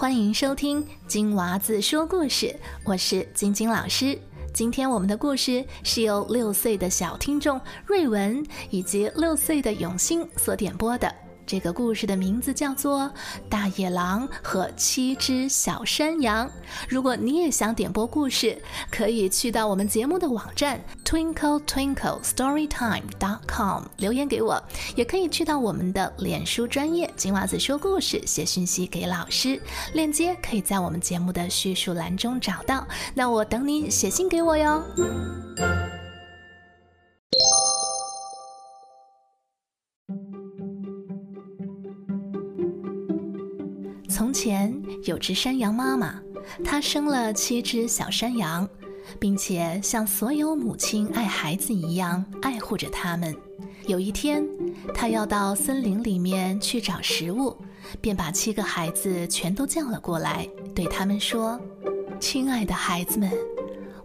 欢迎收听金娃子说故事，我是晶晶老师。今天我们的故事是由六岁的小听众瑞文以及六岁的永兴所点播的。这个故事的名字叫做《大野狼和七只小山羊》。如果你也想点播故事，可以去到我们节目的网站 twinkle twinkle storytime dot com 留言给我，也可以去到我们的脸书专业金娃子说故事写讯息给老师，链接可以在我们节目的叙述栏中找到。那我等你写信给我哟。前有只山羊妈妈，她生了七只小山羊，并且像所有母亲爱孩子一样爱护着它们。有一天，她要到森林里面去找食物，便把七个孩子全都叫了过来，对他们说：“亲爱的孩子们，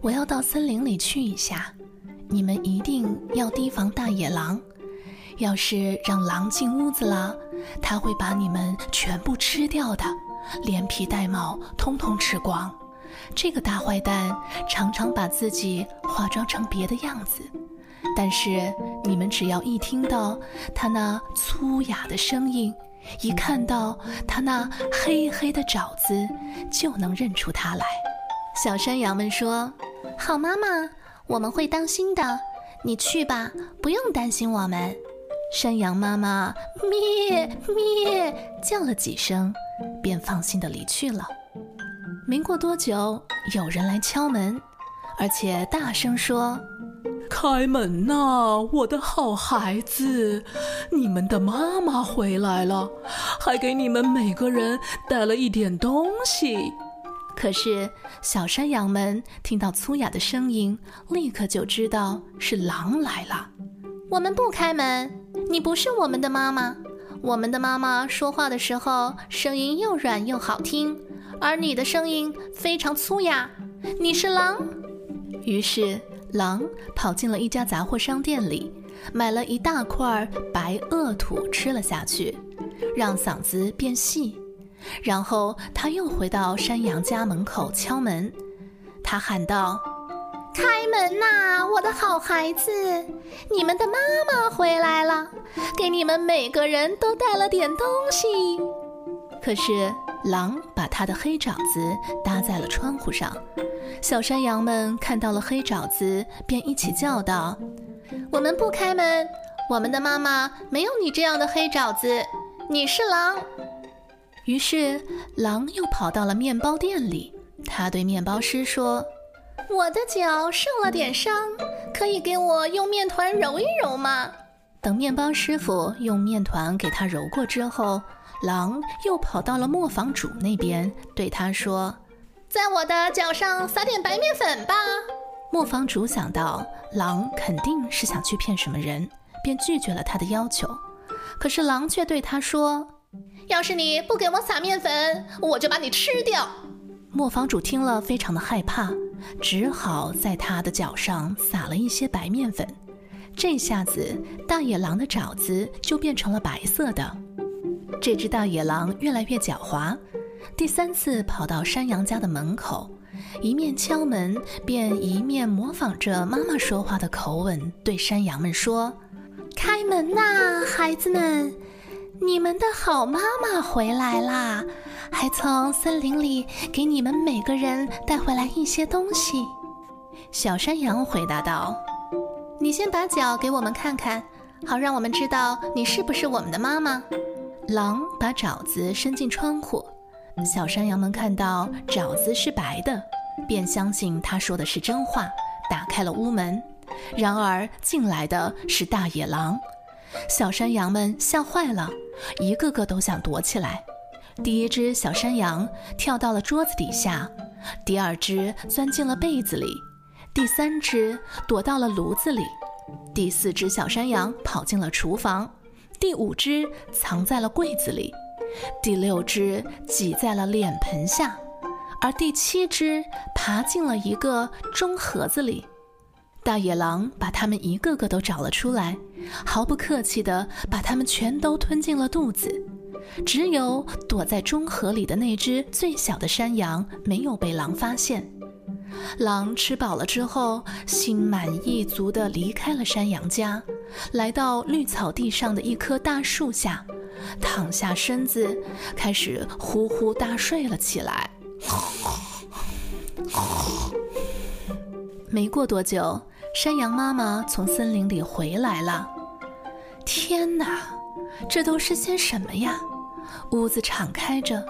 我要到森林里去一下，你们一定要提防大野狼。要是让狼进屋子了，他会把你们全部吃掉的，连皮带毛通通吃光。这个大坏蛋常常把自己化妆成别的样子，但是你们只要一听到他那粗哑的声音，一看到他那黑黑的爪子，就能认出他来。小山羊们说：“好妈妈，我们会当心的，你去吧，不用担心我们。”山羊妈妈咩咩叫了几声，便放心的离去了。没过多久，有人来敲门，而且大声说：“开门呐，我的好孩子，你们的妈妈回来了，还给你们每个人带了一点东西。”可是小山羊们听到粗哑的声音，立刻就知道是狼来了。我们不开门。你不是我们的妈妈，我们的妈妈说话的时候声音又软又好听，而你的声音非常粗哑。你是狼。于是狼跑进了一家杂货商店里，买了一大块白垩土吃了下去，让嗓子变细。然后他又回到山羊家门口敲门，他喊道。开门呐，我的好孩子！你们的妈妈回来了，给你们每个人都带了点东西。可是狼把他的黑爪子搭在了窗户上，小山羊们看到了黑爪子，便一起叫道：“我们不开门，我们的妈妈没有你这样的黑爪子，你是狼。”于是狼又跑到了面包店里，他对面包师说。我的脚受了点伤，可以给我用面团揉一揉吗？等面包师傅用面团给他揉过之后，狼又跑到了磨坊主那边，对他说：“在我的脚上撒点白面粉吧。”磨坊主想到狼肯定是想去骗什么人，便拒绝了他的要求。可是狼却对他说：“要是你不给我撒面粉，我就把你吃掉。”磨坊主听了，非常的害怕。只好在他的脚上撒了一些白面粉，这下子大野狼的爪子就变成了白色的。这只大野狼越来越狡猾，第三次跑到山羊家的门口，一面敲门，便一面模仿着妈妈说话的口吻，对山羊们说：“开门呐，孩子们，你们的好妈妈回来啦！”还从森林里给你们每个人带回来一些东西。小山羊回答道：“你先把脚给我们看看，好让我们知道你是不是我们的妈妈。”狼把爪子伸进窗户，小山羊们看到爪子是白的，便相信他说的是真话，打开了屋门。然而进来的是大野狼，小山羊们吓坏了，一个个都想躲起来。第一只小山羊跳到了桌子底下，第二只钻进了被子里，第三只躲到了炉子里，第四只小山羊跑进了厨房，第五只藏在了柜子里，第六只挤在了脸盆下，而第七只爬进了一个钟盒子里。大野狼把它们一个个都找了出来，毫不客气地把它们全都吞进了肚子。只有躲在中河里的那只最小的山羊没有被狼发现。狼吃饱了之后，心满意足地离开了山羊家，来到绿草地上的一棵大树下，躺下身子，开始呼呼大睡了起来。没过多久，山羊妈妈从森林里回来了。天哪，这都是些什么呀？屋子敞开着，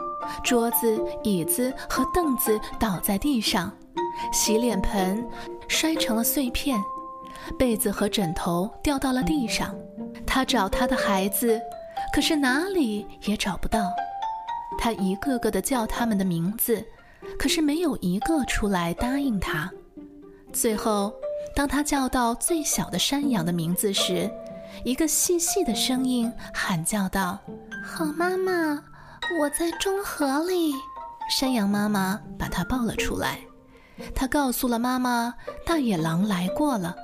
桌子、椅子和凳子倒在地上。洗脸盆摔成了碎片，被子和枕头掉到了地上。他找他的孩子，可是哪里也找不到。他一个个的叫他们的名字，可是没有一个出来答应他。最后，当他叫到最小的山羊的名字时，一个细细的声音喊叫道：“好妈妈，我在中河里。”山羊妈妈把它抱了出来。它告诉了妈妈，大野狼来过了，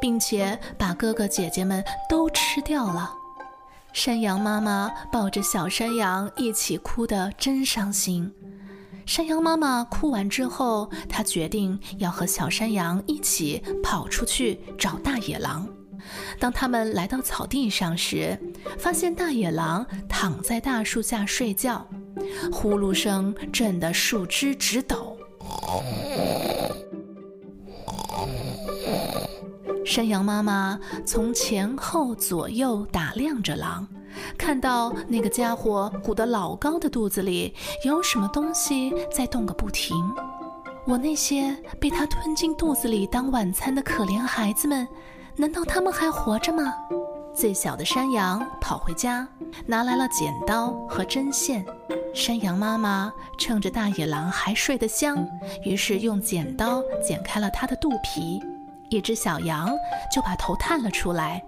并且把哥哥姐姐们都吃掉了。山羊妈妈抱着小山羊一起哭得真伤心。山羊妈妈哭完之后，她决定要和小山羊一起跑出去找大野狼。当他们来到草地上时，发现大野狼躺在大树下睡觉，呼噜声震得树枝直抖。山羊妈妈从前后左右打量着狼，看到那个家伙鼓得老高的肚子里有什么东西在动个不停。我那些被他吞进肚子里当晚餐的可怜孩子们，难道他们还活着吗？最小的山羊跑回家，拿来了剪刀和针线。山羊妈妈趁着大野狼还睡得香，于是用剪刀剪开了它的肚皮，一只小羊就把头探了出来。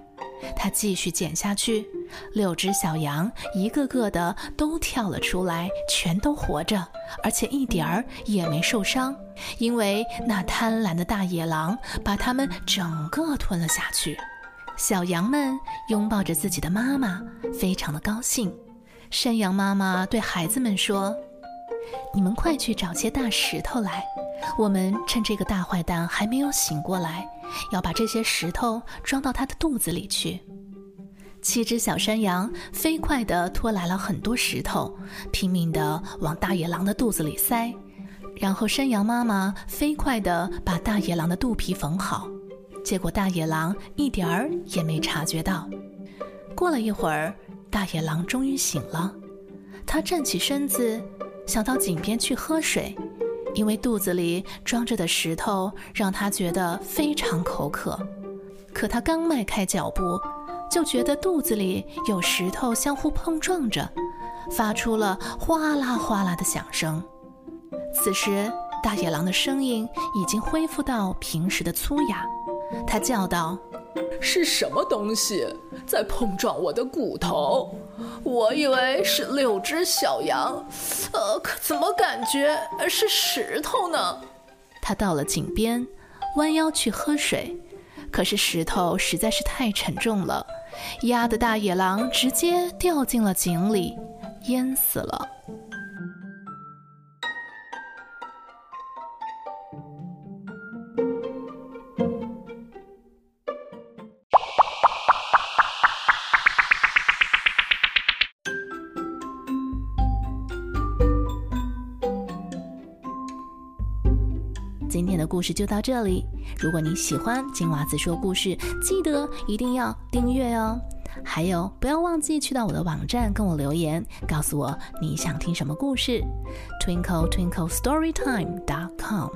它继续剪下去，六只小羊一个个的都跳了出来，全都活着，而且一点儿也没受伤，因为那贪婪的大野狼把它们整个吞了下去。小羊们拥抱着自己的妈妈，非常的高兴。山羊妈妈对孩子们说：“你们快去找些大石头来，我们趁这个大坏蛋还没有醒过来，要把这些石头装到他的肚子里去。”七只小山羊飞快地拖来了很多石头，拼命地往大野狼的肚子里塞，然后山羊妈妈飞快地把大野狼的肚皮缝好，结果大野狼一点儿也没察觉到。过了一会儿。大野狼终于醒了，他站起身子，想到井边去喝水，因为肚子里装着的石头让他觉得非常口渴。可他刚迈开脚步，就觉得肚子里有石头相互碰撞着，发出了哗啦哗啦的响声。此时，大野狼的声音已经恢复到平时的粗哑，他叫道。是什么东西在碰撞我的骨头？我以为是六只小羊，呃，可怎么感觉是石头呢？他到了井边，弯腰去喝水，可是石头实在是太沉重了，压得大野狼直接掉进了井里，淹死了。故事就到这里。如果你喜欢金娃子说故事，记得一定要订阅哦。还有，不要忘记去到我的网站跟我留言，告诉我你想听什么故事。Twinkle Twinkle Storytime dot com。